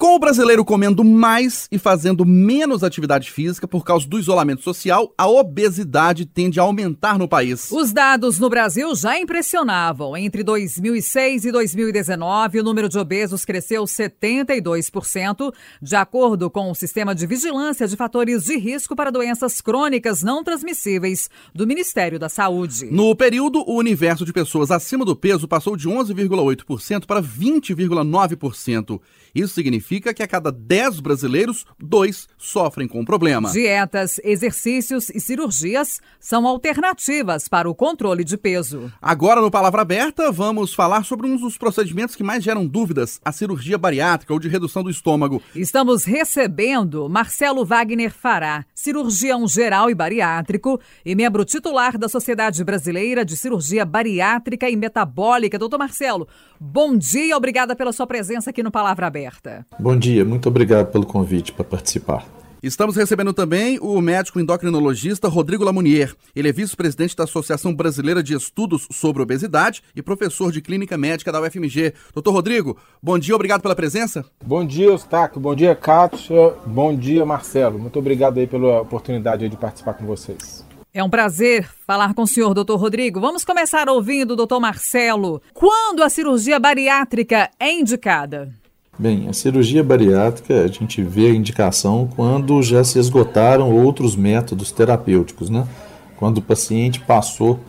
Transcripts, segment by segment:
Com o brasileiro comendo mais e fazendo menos atividade física por causa do isolamento social, a obesidade tende a aumentar no país. Os dados no Brasil já impressionavam. Entre 2006 e 2019, o número de obesos cresceu 72%, de acordo com o Sistema de Vigilância de Fatores de Risco para Doenças Crônicas Não Transmissíveis do Ministério da Saúde. No período, o universo de pessoas acima do peso passou de 11,8% para 20,9%. Isso significa que a cada 10 brasileiros, dois sofrem com o problema. Dietas, exercícios e cirurgias são alternativas para o controle de peso. Agora, no Palavra Aberta, vamos falar sobre um dos procedimentos que mais geram dúvidas, a cirurgia bariátrica ou de redução do estômago. Estamos recebendo Marcelo Wagner Fará, cirurgião geral e bariátrico e membro titular da Sociedade Brasileira de Cirurgia Bariátrica e Metabólica. Doutor Marcelo, bom dia, obrigada pela sua presença aqui no Palavra Aberta aberta. Bom dia, muito obrigado pelo convite para participar. Estamos recebendo também o médico endocrinologista Rodrigo Lamunier. Ele é vice-presidente da Associação Brasileira de Estudos sobre Obesidade e professor de Clínica Médica da UFMG. Doutor Rodrigo, bom dia, obrigado pela presença. Bom dia, Eustáquio. Bom dia, Kátia. Bom dia, Marcelo. Muito obrigado aí pela oportunidade de participar com vocês. É um prazer falar com o senhor, doutor Rodrigo. Vamos começar ouvindo o doutor Marcelo. Quando a cirurgia bariátrica é indicada? Bem, a cirurgia bariátrica a gente vê a indicação quando já se esgotaram outros métodos terapêuticos, né? Quando o paciente passou,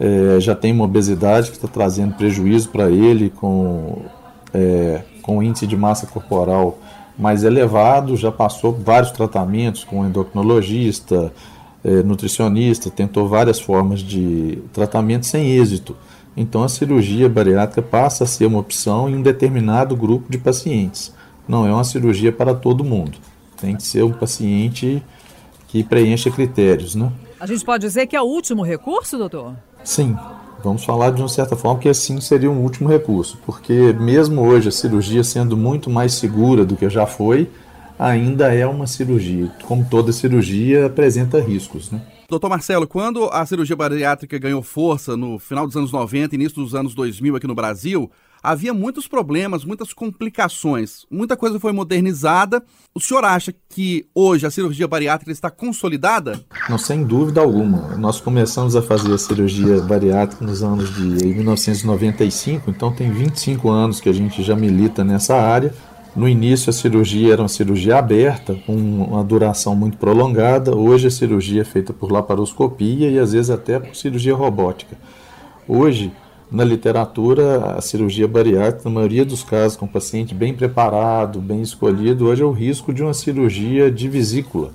é, já tem uma obesidade que está trazendo prejuízo para ele, com, é, com índice de massa corporal mais elevado, já passou vários tratamentos com endocrinologista, é, nutricionista, tentou várias formas de tratamento sem êxito. Então a cirurgia bariátrica passa a ser uma opção em um determinado grupo de pacientes. Não é uma cirurgia para todo mundo. Tem que ser um paciente que preencha critérios, né? A gente pode dizer que é o último recurso, doutor? Sim. Vamos falar de uma certa forma que assim seria um último recurso, porque mesmo hoje a cirurgia sendo muito mais segura do que já foi, ainda é uma cirurgia. Como toda cirurgia, apresenta riscos, né? Doutor Marcelo, quando a cirurgia bariátrica ganhou força no final dos anos 90 e início dos anos 2000 aqui no Brasil, havia muitos problemas, muitas complicações. Muita coisa foi modernizada. O senhor acha que hoje a cirurgia bariátrica está consolidada? Não, sem dúvida alguma. Nós começamos a fazer a cirurgia bariátrica nos anos de 1995, então tem 25 anos que a gente já milita nessa área. No início a cirurgia era uma cirurgia aberta, com uma duração muito prolongada. Hoje a cirurgia é feita por laparoscopia e às vezes até por cirurgia robótica. Hoje, na literatura, a cirurgia bariátrica, na maioria dos casos, com paciente bem preparado, bem escolhido, hoje é o risco de uma cirurgia de vesícula,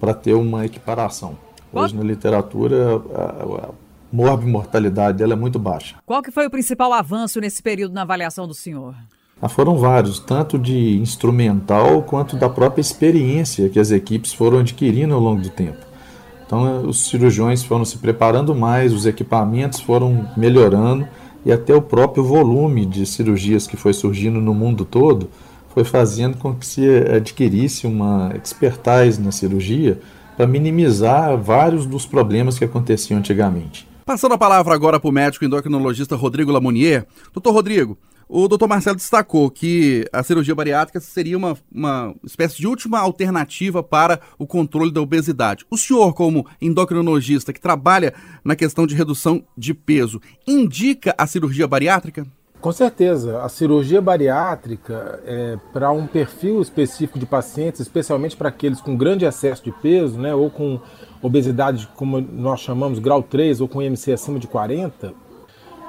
para ter uma equiparação. Hoje na literatura, a, a morbimortalidade dela é muito baixa. Qual que foi o principal avanço nesse período na avaliação do senhor? Foram vários, tanto de instrumental quanto da própria experiência que as equipes foram adquirindo ao longo do tempo. Então, os cirurgiões foram se preparando mais, os equipamentos foram melhorando e até o próprio volume de cirurgias que foi surgindo no mundo todo foi fazendo com que se adquirisse uma expertise na cirurgia para minimizar vários dos problemas que aconteciam antigamente. Passando a palavra agora para o médico endocrinologista Rodrigo Lamounier. Doutor Rodrigo, o doutor Marcelo destacou que a cirurgia bariátrica seria uma, uma espécie de última alternativa para o controle da obesidade. O senhor, como endocrinologista que trabalha na questão de redução de peso, indica a cirurgia bariátrica? Com certeza. A cirurgia bariátrica, é, para um perfil específico de pacientes, especialmente para aqueles com grande excesso de peso, né, ou com obesidade, como nós chamamos, grau 3, ou com IMC acima de 40,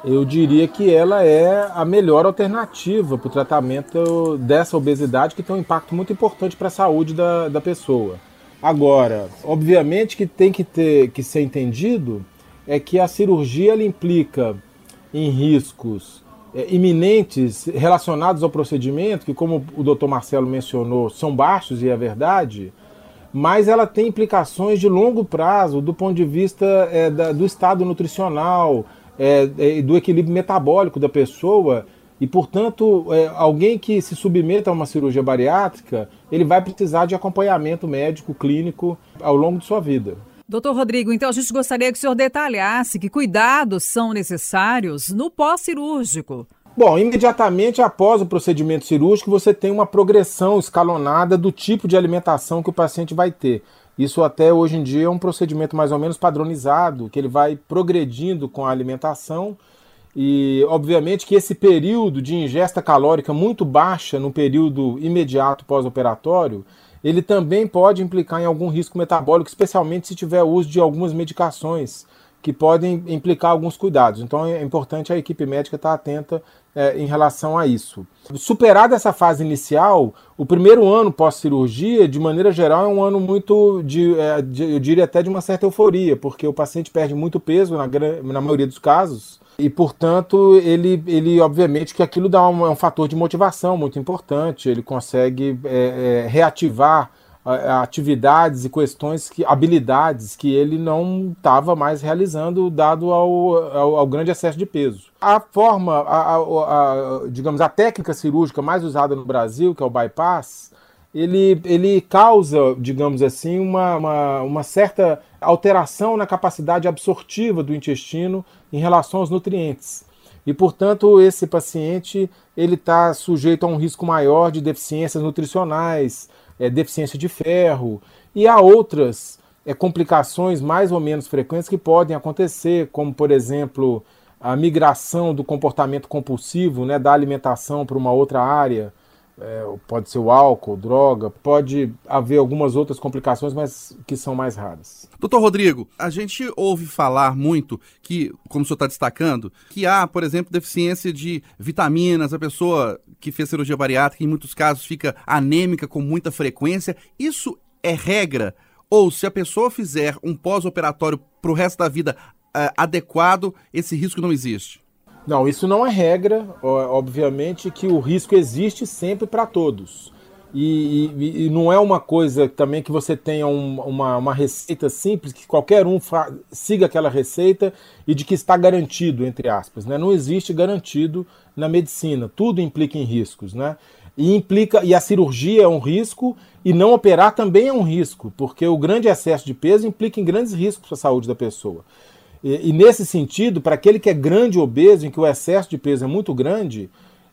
eu diria que ela é a melhor alternativa para o tratamento dessa obesidade, que tem um impacto muito importante para a saúde da, da pessoa. Agora, obviamente que tem que, ter, que ser entendido é que a cirurgia ela implica em riscos é, iminentes relacionados ao procedimento, que como o Dr. Marcelo mencionou, são baixos e é verdade, mas ela tem implicações de longo prazo do ponto de vista é, da, do estado nutricional, é, é, do equilíbrio metabólico da pessoa e, portanto, é, alguém que se submeta a uma cirurgia bariátrica, ele vai precisar de acompanhamento médico, clínico ao longo de sua vida. Doutor Rodrigo, então a gente gostaria que o senhor detalhasse que cuidados são necessários no pós-cirúrgico. Bom, imediatamente após o procedimento cirúrgico, você tem uma progressão escalonada do tipo de alimentação que o paciente vai ter. Isso até hoje em dia é um procedimento mais ou menos padronizado, que ele vai progredindo com a alimentação e obviamente que esse período de ingesta calórica muito baixa no período imediato pós-operatório, ele também pode implicar em algum risco metabólico, especialmente se tiver uso de algumas medicações que podem implicar alguns cuidados. Então é importante a equipe médica estar atenta é, em relação a isso. Superada essa fase inicial, o primeiro ano pós-cirurgia, de maneira geral, é um ano muito, de, é, de, eu diria até de uma certa euforia, porque o paciente perde muito peso, na, na maioria dos casos, e portanto ele, ele obviamente que aquilo dá um, é um fator de motivação muito importante, ele consegue é, é, reativar atividades e questões que habilidades que ele não estava mais realizando dado ao, ao, ao, grande excesso de peso. A forma, a, a, a, digamos, a técnica cirúrgica mais usada no Brasil, que é o bypass, ele, ele causa, digamos assim, uma, uma, uma certa alteração na capacidade absortiva do intestino em relação aos nutrientes. E, portanto, esse paciente ele está sujeito a um risco maior de deficiências nutricionais, é, deficiência de ferro, e há outras é, complicações mais ou menos frequentes que podem acontecer, como, por exemplo, a migração do comportamento compulsivo, né, da alimentação para uma outra área, é, pode ser o álcool, droga, pode haver algumas outras complicações, mas que são mais raras. Doutor Rodrigo, a gente ouve falar muito que, como o senhor está destacando, que há, por exemplo, deficiência de vitaminas, a pessoa que fez cirurgia bariátrica, em muitos casos, fica anêmica com muita frequência. Isso é regra? Ou se a pessoa fizer um pós-operatório para o resto da vida é, adequado, esse risco não existe? Não, isso não é regra. Obviamente que o risco existe sempre para todos. E, e, e, não é uma coisa também que você tenha um, uma, uma receita simples, que qualquer um siga aquela receita e de que está garantido, entre aspas. Né? Não existe garantido na medicina. Tudo implica em riscos. Né? E, implica, e a cirurgia é um risco, e não operar também é um risco, porque o grande excesso de peso implica em grandes riscos para a saúde da pessoa. E, e nesse sentido, para aquele que é grande obeso, em que o excesso de peso é muito grande,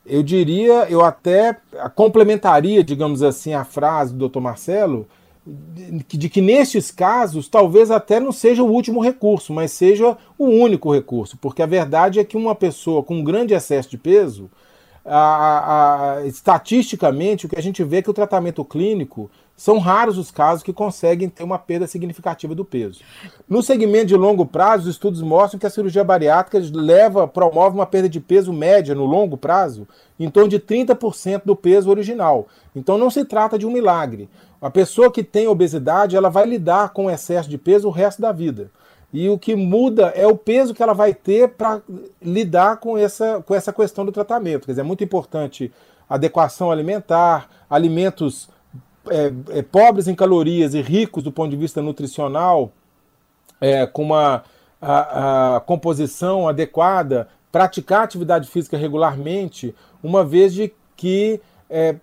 eu diria, eu até complementaria, digamos assim, a frase do Dr. Marcelo, de, que nestes casos talvez até não seja o último recurso, mas seja o único recurso, porque a verdade é que uma pessoa com um grande excesso de peso, a, a, estatisticamente, o que a gente vê é que o tratamento clínico são raros os casos que conseguem ter uma perda significativa do peso. No segmento de longo prazo, os estudos mostram que a cirurgia bariátrica leva, promove uma perda de peso média no longo prazo em torno de 30% do peso original. Então não se trata de um milagre. A pessoa que tem obesidade, ela vai lidar com o excesso de peso o resto da vida. E o que muda é o peso que ela vai ter para lidar com essa, com essa questão do tratamento. Quer dizer, é muito importante adequação alimentar, alimentos é, é, pobres em calorias e ricos do ponto de vista nutricional, é, com uma a, a composição adequada, praticar atividade física regularmente, uma vez de que é,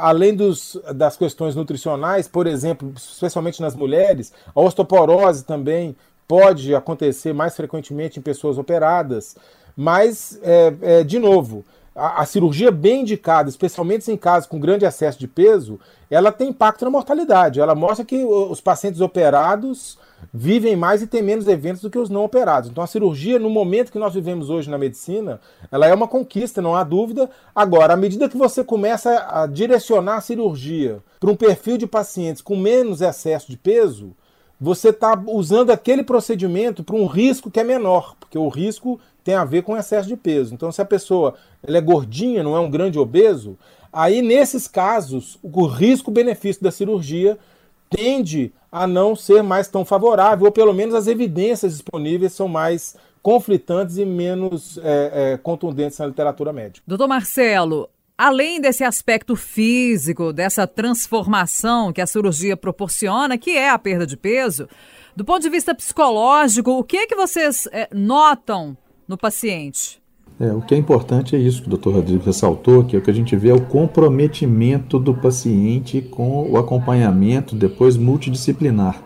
além dos, das questões nutricionais, por exemplo, especialmente nas mulheres, a osteoporose também pode acontecer mais frequentemente em pessoas operadas, mas, é, é, de novo, a, a, cirurgia bem indicada, especialmente em casos com grande excesso de peso, ela tem impacto na mortalidade. Ela mostra que os pacientes operados vivem mais e têm menos eventos do que os não operados. Então a cirurgia, no momento que nós vivemos hoje na medicina, ela é uma conquista, não há dúvida. Agora, à medida que você começa a direcionar a cirurgia para um perfil de pacientes com menos excesso de peso, você está usando aquele procedimento para um risco que é menor, porque o risco tem a ver com excesso de peso. Então, se a pessoa é gordinha, não é um grande obeso, aí nesses casos o risco-benefício da cirurgia tende a não ser mais tão favorável, ou pelo menos as evidências disponíveis são mais conflitantes e menos é, é, contundentes na literatura médica. Doutor Marcelo, além desse aspecto físico, dessa transformação que a cirurgia proporciona, que é a perda de peso, do ponto de vista psicológico, o que é que vocês é, notam no paciente? É, o que é importante é isso que o Dr. Rodrigo ressaltou, que é o que a gente vê é o comprometimento do paciente com o acompanhamento depois multidisciplinar.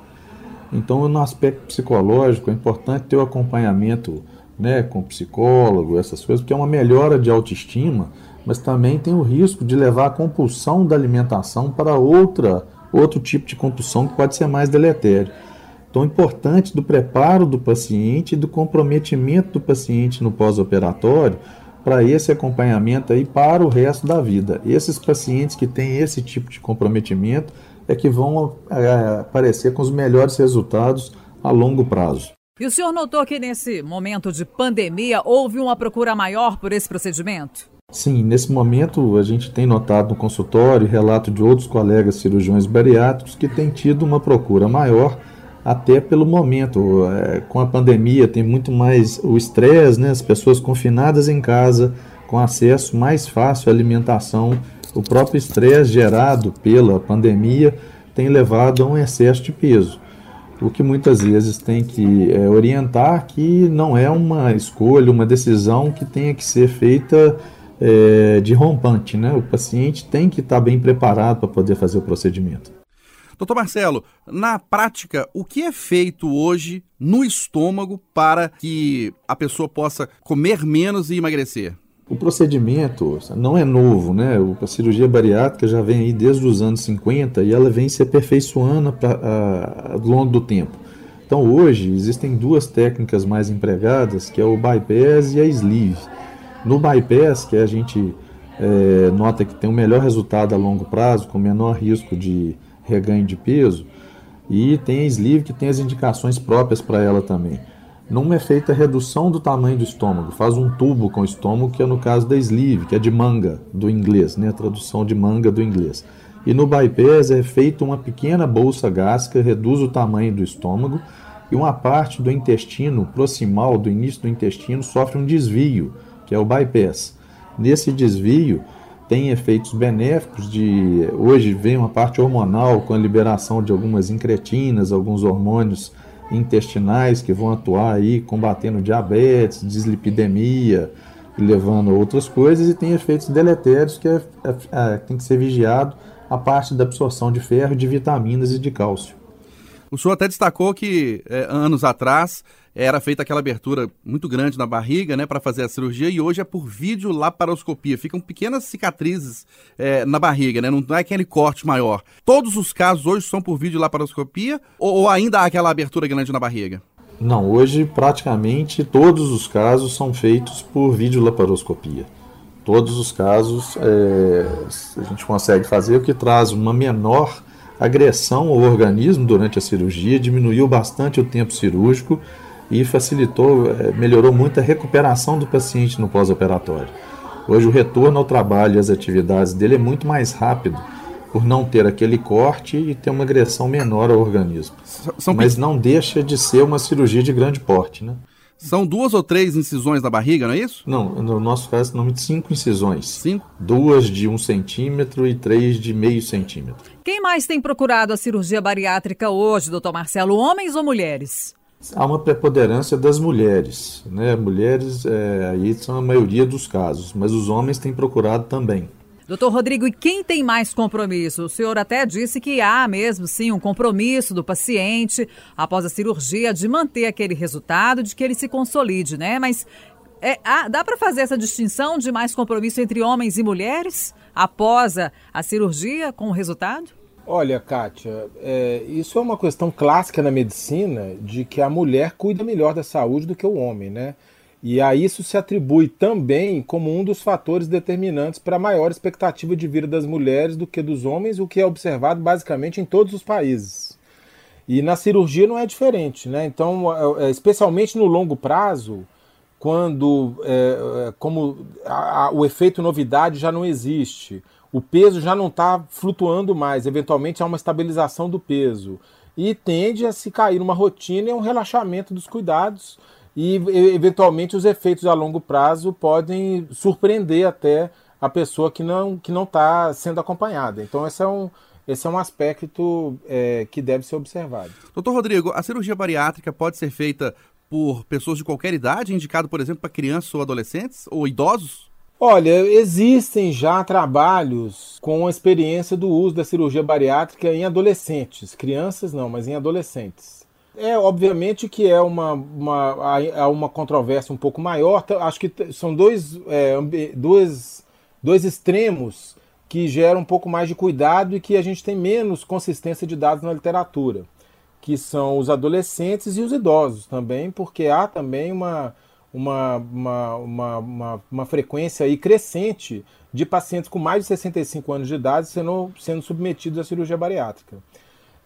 Então, no aspecto psicológico, é importante ter o acompanhamento né, com psicólogo, essas coisas, porque é uma melhora de autoestima, mas também tem o risco de levar a compulsão da alimentação para outra, outro tipo de compulsão que pode ser mais deletério. É importante do preparo do paciente e do comprometimento do paciente no pós-operatório para esse acompanhamento aí para o resto da vida. Esses pacientes que têm esse tipo de comprometimento é que vão é, aparecer com os melhores resultados a longo prazo. E o senhor notou que nesse momento de pandemia houve uma procura maior por esse procedimento? Sim, nesse momento a gente tem notado no consultório relato de outros colegas cirurgiões bariátricos que têm tido uma procura maior até pelo momento. É, com a pandemia tem muito mais o estresse, né? as pessoas confinadas em casa, com acesso mais fácil à alimentação. O próprio estresse gerado pela pandemia tem levado a um excesso de peso. O que muitas vezes tem que é, orientar que não é uma escolha, uma decisão que tenha que ser feita é, de rompante. Né? O paciente tem que estar bem preparado para poder fazer o procedimento. Doutor Marcelo, na prática, o que é feito hoje no estômago para que a pessoa possa comer menos e emagrecer? O procedimento não é novo, né? A cirurgia bariátrica já vem aí desde os anos 50 e ela vem se aperfeiçoando ao longo do tempo. Então hoje existem duas técnicas mais empregadas, que é o bypass e a sleeve. No bypass, que a gente é, nota que tem o um melhor resultado a longo prazo, com menor risco de reganho de peso, e tem a sleeve que tem as indicações próprias para ela também. Numa é feita a redução do tamanho do estômago, faz um tubo com o estômago, que é no caso da sleeve, que é de manga do inglês, né? a tradução de manga do inglês. E no bypass é feita uma pequena bolsa gástrica, reduz o tamanho do estômago e uma parte do intestino proximal, do início do intestino, sofre um desvio, que é o bypass. Nesse desvio, tem efeitos benéficos de hoje vem uma parte hormonal com a liberação de algumas incretinas, alguns hormônios intestinais que vão atuar aí combatendo diabetes, dislipidemia, levando a outras coisas e tem efeitos deletérios que é, é, é, tem que ser vigiado a parte da absorção de ferro, de vitaminas e de cálcio. O senhor até destacou que é, anos atrás era feita aquela abertura muito grande na barriga, né, para fazer a cirurgia, e hoje é por vídeo laparoscopia. Ficam pequenas cicatrizes é, na barriga, né, não é aquele corte maior. Todos os casos hoje são por vídeo laparoscopia ou, ou ainda há aquela abertura grande na barriga? Não, hoje praticamente todos os casos são feitos por vídeo laparoscopia. Todos os casos é, a gente consegue fazer, o que traz uma menor agressão ao organismo durante a cirurgia, diminuiu bastante o tempo cirúrgico e facilitou, é, melhorou muito a recuperação do paciente no pós-operatório. Hoje o retorno ao trabalho e às atividades dele é muito mais rápido, por não ter aquele corte e ter uma agressão menor ao organismo. São Mas não deixa de ser uma cirurgia de grande porte, né? São duas ou três incisões na barriga, não é isso? Não, no nosso caso, nome de cinco incisões. Cinco? Duas de um centímetro e três de meio centímetro. Quem mais tem procurado a cirurgia bariátrica hoje, doutor Marcelo? Homens ou mulheres? há uma preponderância das mulheres. Né? Mulheres é, aí são a maioria dos casos, mas os homens têm procurado também. Doutor Rodrigo, e quem tem mais compromisso? O senhor até disse que há mesmo, sim, um compromisso do paciente após a cirurgia de manter aquele resultado, de que ele se consolide, né? Mas é, há, dá para fazer essa distinção de mais compromisso entre homens e mulheres após a, a cirurgia com o resultado? Olha, Kátia, é, isso é uma questão clássica na medicina de que a mulher cuida melhor da saúde do que o homem, né? E a isso se atribui também como um dos fatores determinantes para a maior expectativa de vida das mulheres do que dos homens, o que é observado basicamente em todos os países. E na cirurgia não é diferente, né? Então, é, é, especialmente no longo prazo, quando é, como a, a, o efeito novidade já não existe, o peso já não está flutuando mais, eventualmente há uma estabilização do peso. E tende a se cair numa rotina e um relaxamento dos cuidados. E eventualmente os efeitos a longo prazo podem surpreender até a pessoa que não que não está sendo acompanhada. Então esse é um esse é um aspecto é, que deve ser observado. Doutor Rodrigo, a cirurgia bariátrica pode ser feita por pessoas de qualquer idade, indicado, por exemplo, para crianças ou adolescentes ou idosos? Olha, existem já trabalhos com a experiência do uso da cirurgia bariátrica em adolescentes, crianças não, mas em adolescentes. É, obviamente que é uma, uma, é uma controvérsia um pouco maior. Acho que são dois, é, dois, dois extremos que geram um pouco mais de cuidado e que a gente tem menos consistência de dados na literatura, que são os adolescentes e os idosos também, porque há também uma, uma, uma, uma, uma, uma frequência aí crescente de pacientes com mais de 65 anos de idade sendo, sendo submetidos à cirurgia bariátrica.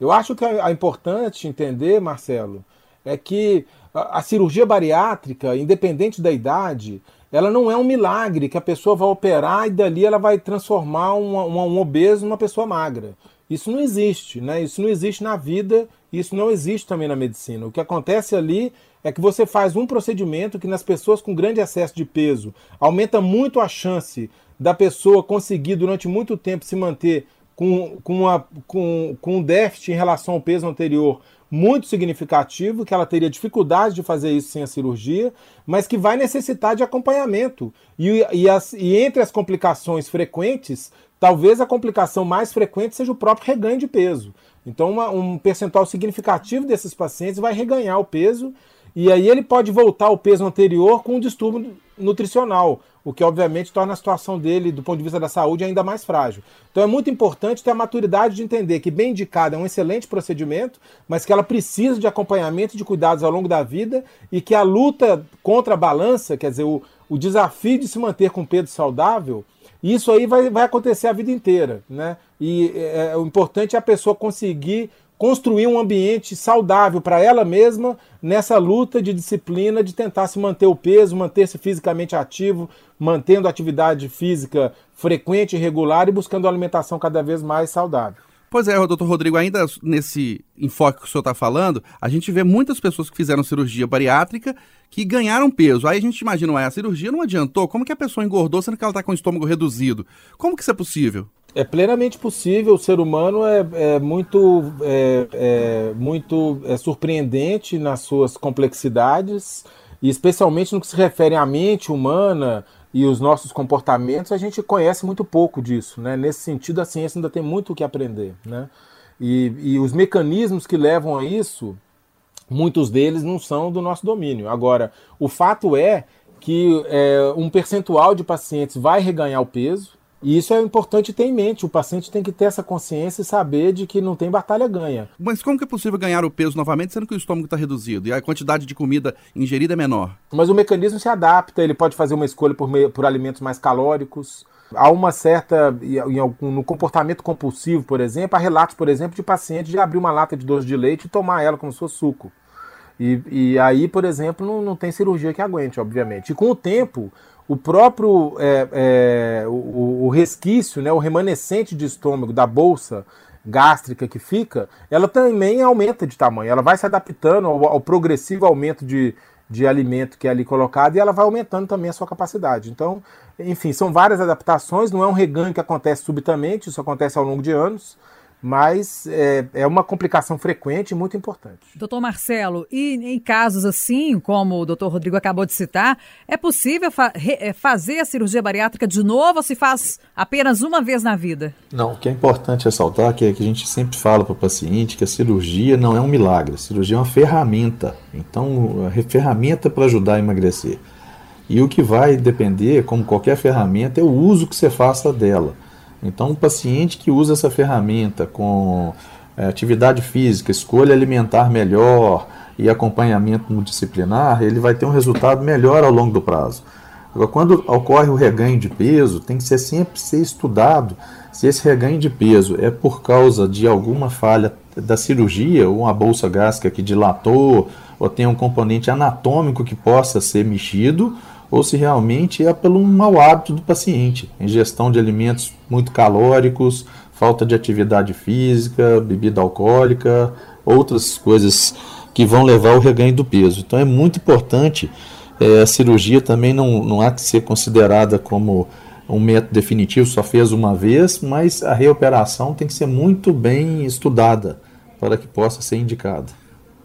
Eu acho que é, é importante entender, Marcelo, é que a, cirurgia bariátrica, independente da idade, ela não é um milagre que a pessoa vai operar e dali ela vai transformar um obeso numa pessoa magra. Isso não existe, né? Isso não existe na vida, isso não existe também na medicina. O que acontece ali é que você faz um procedimento que nas pessoas com grande excesso de peso aumenta muito a chance da pessoa conseguir durante muito tempo se manter com, com, uma, com, com um déficit em relação ao peso anterior muito significativo, que ela teria dificuldade de fazer isso sem a cirurgia, mas que vai necessitar de acompanhamento. E, e, as, e entre as complicações frequentes, talvez a complicação mais frequente seja o próprio reganho de peso. Então, uma, um percentual significativo desses pacientes vai reganhar o peso e aí ele pode voltar ao peso anterior com um distúrbio nutricional, o que obviamente torna a situação dele, do ponto de vista da saúde, ainda mais frágil. Então é muito importante ter a maturidade de entender que bem indicado é um excelente procedimento, mas que ela precisa de acompanhamento e de cuidados ao longo da vida e que a luta contra a balança, quer dizer, o, o desafio de se manter com peso saudável, isso aí vai, vai acontecer a vida inteira, né? E é, é o importante é a pessoa conseguir construir um ambiente saudável para ela mesma nessa luta de disciplina de tentar se manter o peso, manter-se fisicamente ativo, mantendo atividade física frequente e regular e buscando alimentação cada vez mais saudável. Pois é, doutor Rodrigo, ainda nesse enfoque que o senhor está falando, a gente vê muitas pessoas que fizeram cirurgia bariátrica que ganharam peso. Aí a gente imagina, ué, a cirurgia não adiantou, como que a pessoa engordou sendo que ela está com o estômago reduzido? Como que isso é possível? É plenamente possível. O ser humano é, é muito, é, é muito é surpreendente nas suas complexidades, e especialmente no que se refere à mente humana e os nossos comportamentos, a gente conhece muito pouco disso. Né? Nesse sentido, a ciência ainda tem muito o que aprender. Né? E, e os mecanismos que levam a isso, muitos deles não são do nosso domínio. Agora, o fato é que é, um percentual de pacientes vai reganhar o peso, e isso é importante ter em mente. O paciente tem que ter essa consciência e saber de que não tem batalha ganha. Mas como que é possível ganhar o peso novamente, sendo que o estômago está reduzido e a quantidade de comida ingerida é menor? Mas o mecanismo se adapta, ele pode fazer uma escolha por, meio, por alimentos mais calóricos. Há uma certa. No comportamento compulsivo, por exemplo, há relatos, por exemplo, de pacientes de abrir uma lata de doce de leite e tomar ela como se fosse suco. E, e aí, por exemplo, não, não tem cirurgia que aguente, obviamente. E com o tempo, o próprio é, é, o, o, resquício, né, o remanescente de estômago da bolsa gástrica que fica, ela também aumenta de tamanho. Ela vai se adaptando ao, ao progressivo aumento de, de alimento que é ali colocado e ela vai aumentando também a sua capacidade. Então, enfim, são várias adaptações, não é um reganho que acontece subitamente, isso acontece ao longo de anos mas é, é, uma complicação frequente e muito importante. Doutor Marcelo, e em casos assim, como o doutor Rodrigo acabou de citar, é possível fa é, fazer a cirurgia bariátrica de novo ou se faz apenas uma vez na vida? Não, o que é importante ressaltar é que a gente sempre fala para o paciente que a cirurgia não é um milagre, a cirurgia é uma ferramenta. Então, a ferramenta para ajudar a emagrecer. E o que vai depender, como qualquer ferramenta, é o uso que você faça dela. Então, um paciente que usa essa ferramenta com é, atividade física, escolha alimentar melhor e acompanhamento multidisciplinar, ele vai ter um resultado melhor ao longo do prazo. Agora, quando ocorre o reganho de peso, tem que ser sempre ser estudado se esse reganho de peso é por causa de alguma falha da cirurgia, ou uma bolsa gástrica que dilatou, ou tem um componente anatômico que possa ser mexido, ou se realmente é pelo mau hábito do paciente, ingestão de alimentos muito calóricos, falta de atividade física, bebida alcoólica, outras coisas que vão levar ao reganho do peso. Então é muito importante, é, a cirurgia também não, não há que ser considerada como um método definitivo, só fez uma vez, mas a reoperação tem que ser muito bem estudada para que possa ser indicada.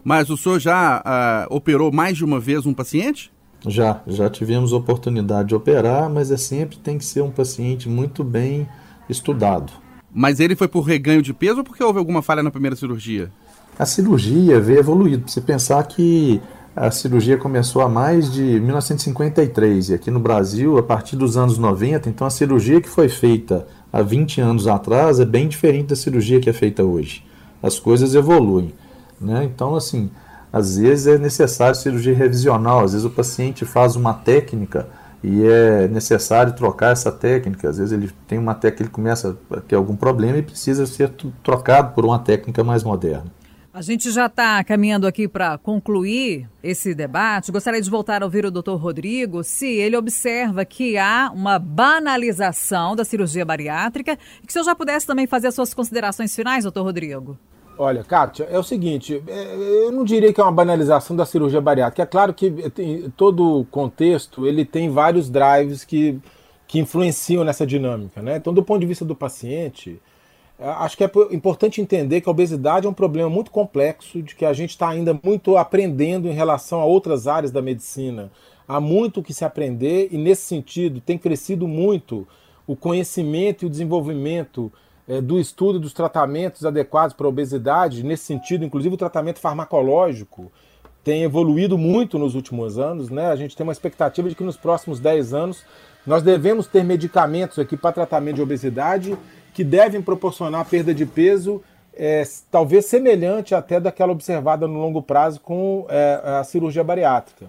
Mas o senhor já uh, operou mais de uma vez um paciente? Já, já tivemos oportunidade de operar, mas é sempre tem que ser um paciente muito bem estudado. Mas ele foi por reganho de peso ou porque houve alguma falha na primeira cirurgia? A cirurgia veio evoluído. Você pensar que a cirurgia começou há mais de 1953 e aqui no Brasil, a partir dos anos 90, então a cirurgia que foi feita há 20 anos atrás é bem diferente da cirurgia que é feita hoje. As coisas evoluem. Né? Então, assim, às vezes é necessário cirurgia revisional, às vezes o paciente faz uma técnica e é necessário trocar essa técnica. Às vezes ele tem uma técnica, ele começa a ter algum problema e precisa ser trocado por uma técnica mais moderna. A gente já está caminhando aqui para concluir esse debate. Gostaria de voltar a ouvir o doutor Rodrigo se ele observa que há uma banalização da cirurgia bariátrica e que se eu já pudesse também fazer as suas considerações finais, doutor Rodrigo. Olha, Kátia, é o seguinte, é, eu não diria que é uma banalização da cirurgia bariátrica. É claro que todo contexto ele tem vários drives que, que influenciam nessa dinâmica. Né? Então, do ponto de vista do paciente, acho que é importante entender que a obesidade é um problema muito complexo, de que a gente está ainda muito aprendendo em relação a outras áreas da medicina. Há muito que se aprender e, nesse sentido, tem crescido muito o conhecimento e o desenvolvimento é, do estudo dos tratamentos adequados para a obesidade, nesse sentido, inclusive o tratamento farmacológico tem evoluído muito nos últimos anos. Né? A gente tem uma expectativa de que nos próximos 10 anos nós devemos ter medicamentos aqui para tratamento de obesidade que devem proporcionar perda de peso é, talvez semelhante até daquela observada no longo prazo com é, a cirurgia bariátrica.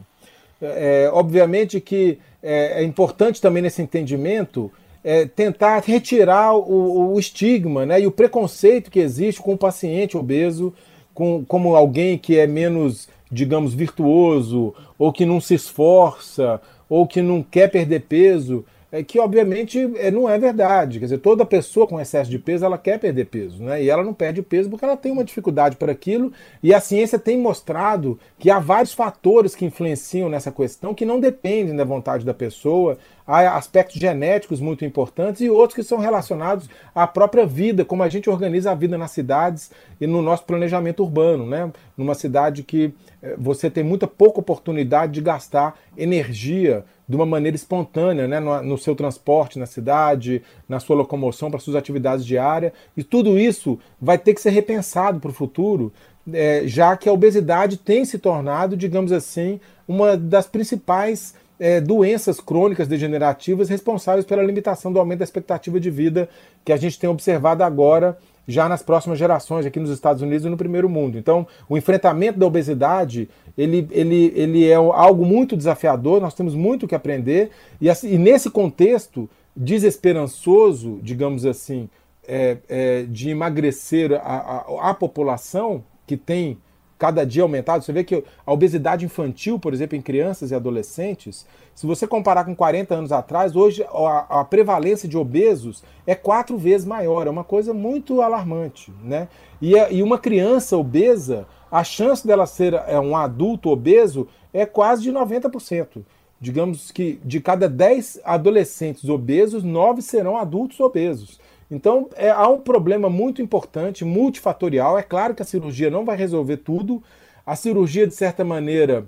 É, é obviamente que é, é, importante também nesse entendimento é, tentar retirar o, o, estigma né, e o preconceito que existe com o paciente obeso, com, como alguém que é menos, digamos, virtuoso, ou que não se esforça, ou que não quer perder peso é que obviamente é, não é verdade. Quer dizer, toda pessoa com excesso de peso ela quer perder peso, né? E ela não perde peso porque ela tem uma dificuldade para aquilo. E a ciência tem mostrado que há vários fatores que influenciam nessa questão que não dependem da vontade da pessoa. Há aspectos genéticos muito importantes e outros que são relacionados à própria vida, como a gente organiza a vida nas cidades e no nosso planejamento urbano, né? Numa cidade que você tem muita pouca oportunidade de gastar energia de uma maneira espontânea, né, no, no, seu transporte na cidade, na sua locomoção para suas atividades diárias. E tudo isso vai ter que ser repensado para o futuro, é, já que a obesidade tem se tornado, digamos assim, uma das principais é, doenças crônicas degenerativas responsáveis pela limitação do aumento da expectativa de vida que a gente tem observado agora já nas próximas gerações aqui nos Estados Unidos e no primeiro mundo. Então, o enfrentamento da obesidade ele, ele, ele é algo muito desafiador, nós temos muito que aprender, e, assim, e nesse contexto desesperançoso, digamos assim, é, é, de emagrecer a, a, a população que tem cada dia aumentado. Você vê que a obesidade infantil, por exemplo, em crianças e adolescentes, se você comparar com 40 anos atrás, hoje a, a, prevalência de obesos é quatro vezes maior. É uma coisa muito alarmante. Né? E, e uma criança obesa, a chance dela ser é, um adulto obeso é quase de 90%. Digamos que de cada 10 adolescentes obesos, 9 serão adultos obesos. Então, é, há um problema muito importante, multifatorial. É claro que a cirurgia não vai resolver tudo. A cirurgia, de certa maneira,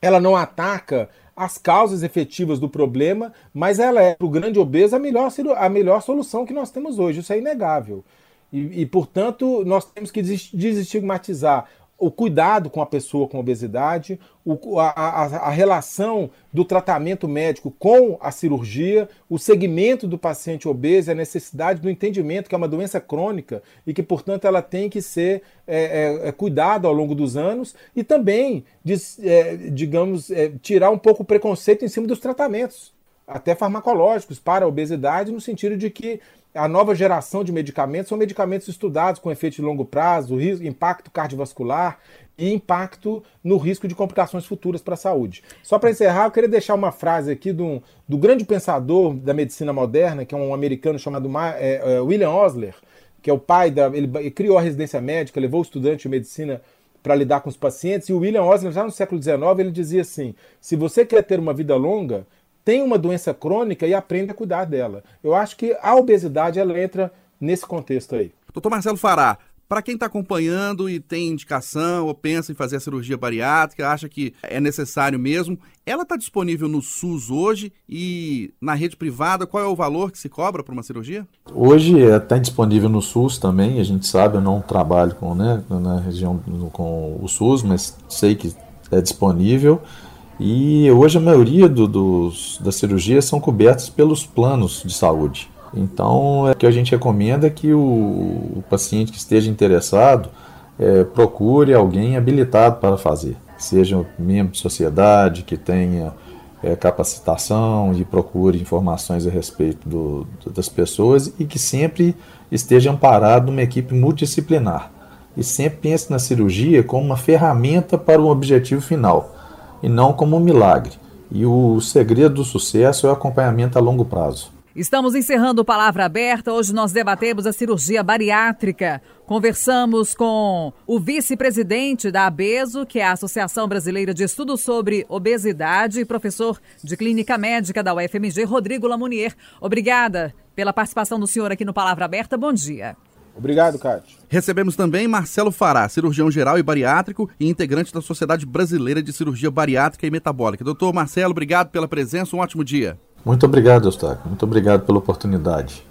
ela não ataca as causas efetivas do problema, mas ela é, para o grande obeso, a melhor, a melhor solução que nós temos hoje. Isso é inegável. E, e portanto, nós temos que desestigmatizar o cuidado com a pessoa com obesidade, o, a, a, a, relação do tratamento médico com a cirurgia, o segmento do paciente obeso, a necessidade do entendimento que é uma doença crônica e que, portanto, ela tem que ser é, é, é cuidada ao longo dos anos e também, é, digamos, é, tirar um pouco o preconceito em cima dos tratamentos, até farmacológicos, para a obesidade, no sentido de que a nova geração de medicamentos são medicamentos estudados com efeito de longo prazo, risco, impacto cardiovascular e impacto no risco de complicações futuras para a saúde. Só para encerrar, eu queria deixar uma frase aqui do, do grande pensador da medicina moderna, que é um americano chamado é, é, William Osler, que é o pai da. Ele, ele criou a residência médica, levou o estudante de medicina para lidar com os pacientes, e o William Osler, já no século XIX, ele dizia assim: se você quer ter uma vida longa, tem uma doença crônica e aprende a cuidar dela. Eu acho que a obesidade ela entra nesse contexto aí. Doutor Marcelo Fará, Para quem está acompanhando e tem indicação ou pensa em fazer a cirurgia bariátrica, acha que é necessário mesmo, ela está disponível no SUS hoje e na rede privada, qual é o valor que se cobra para uma cirurgia? Hoje está é, disponível no SUS também, a gente sabe, eu não trabalho com, né, na região com o SUS, mas sei que é disponível. E hoje a maioria do, dos, das cirurgias são cobertas pelos planos de saúde. Então, é, o que a gente recomenda é que o, o paciente que esteja interessado é, procure alguém habilitado para fazer, seja um membro de sociedade que tenha é, capacitação e procure informações a respeito do, das pessoas e que sempre esteja amparado numa equipe multidisciplinar. E sempre pense na cirurgia como uma ferramenta para um objetivo final e não como um milagre. E o segredo do sucesso é o acompanhamento a longo prazo. Estamos encerrando Palavra Aberta. Hoje nós debatemos a cirurgia bariátrica. Conversamos com o vice-presidente da ABESO, que é a Associação Brasileira de Estudos sobre Obesidade, e professor de Clínica Médica da UFMG, Rodrigo Lamounier. Obrigada pela participação do senhor aqui no Palavra Aberta. Bom dia. Obrigado, Cátia. Recebemos também Marcelo Fará, cirurgião geral e bariátrico e integrante da Sociedade Brasileira de Cirurgia Bariátrica e Metabólica. Doutor Marcelo, obrigado pela presença, um ótimo dia. Muito obrigado, Eustáquio. Muito obrigado pela oportunidade.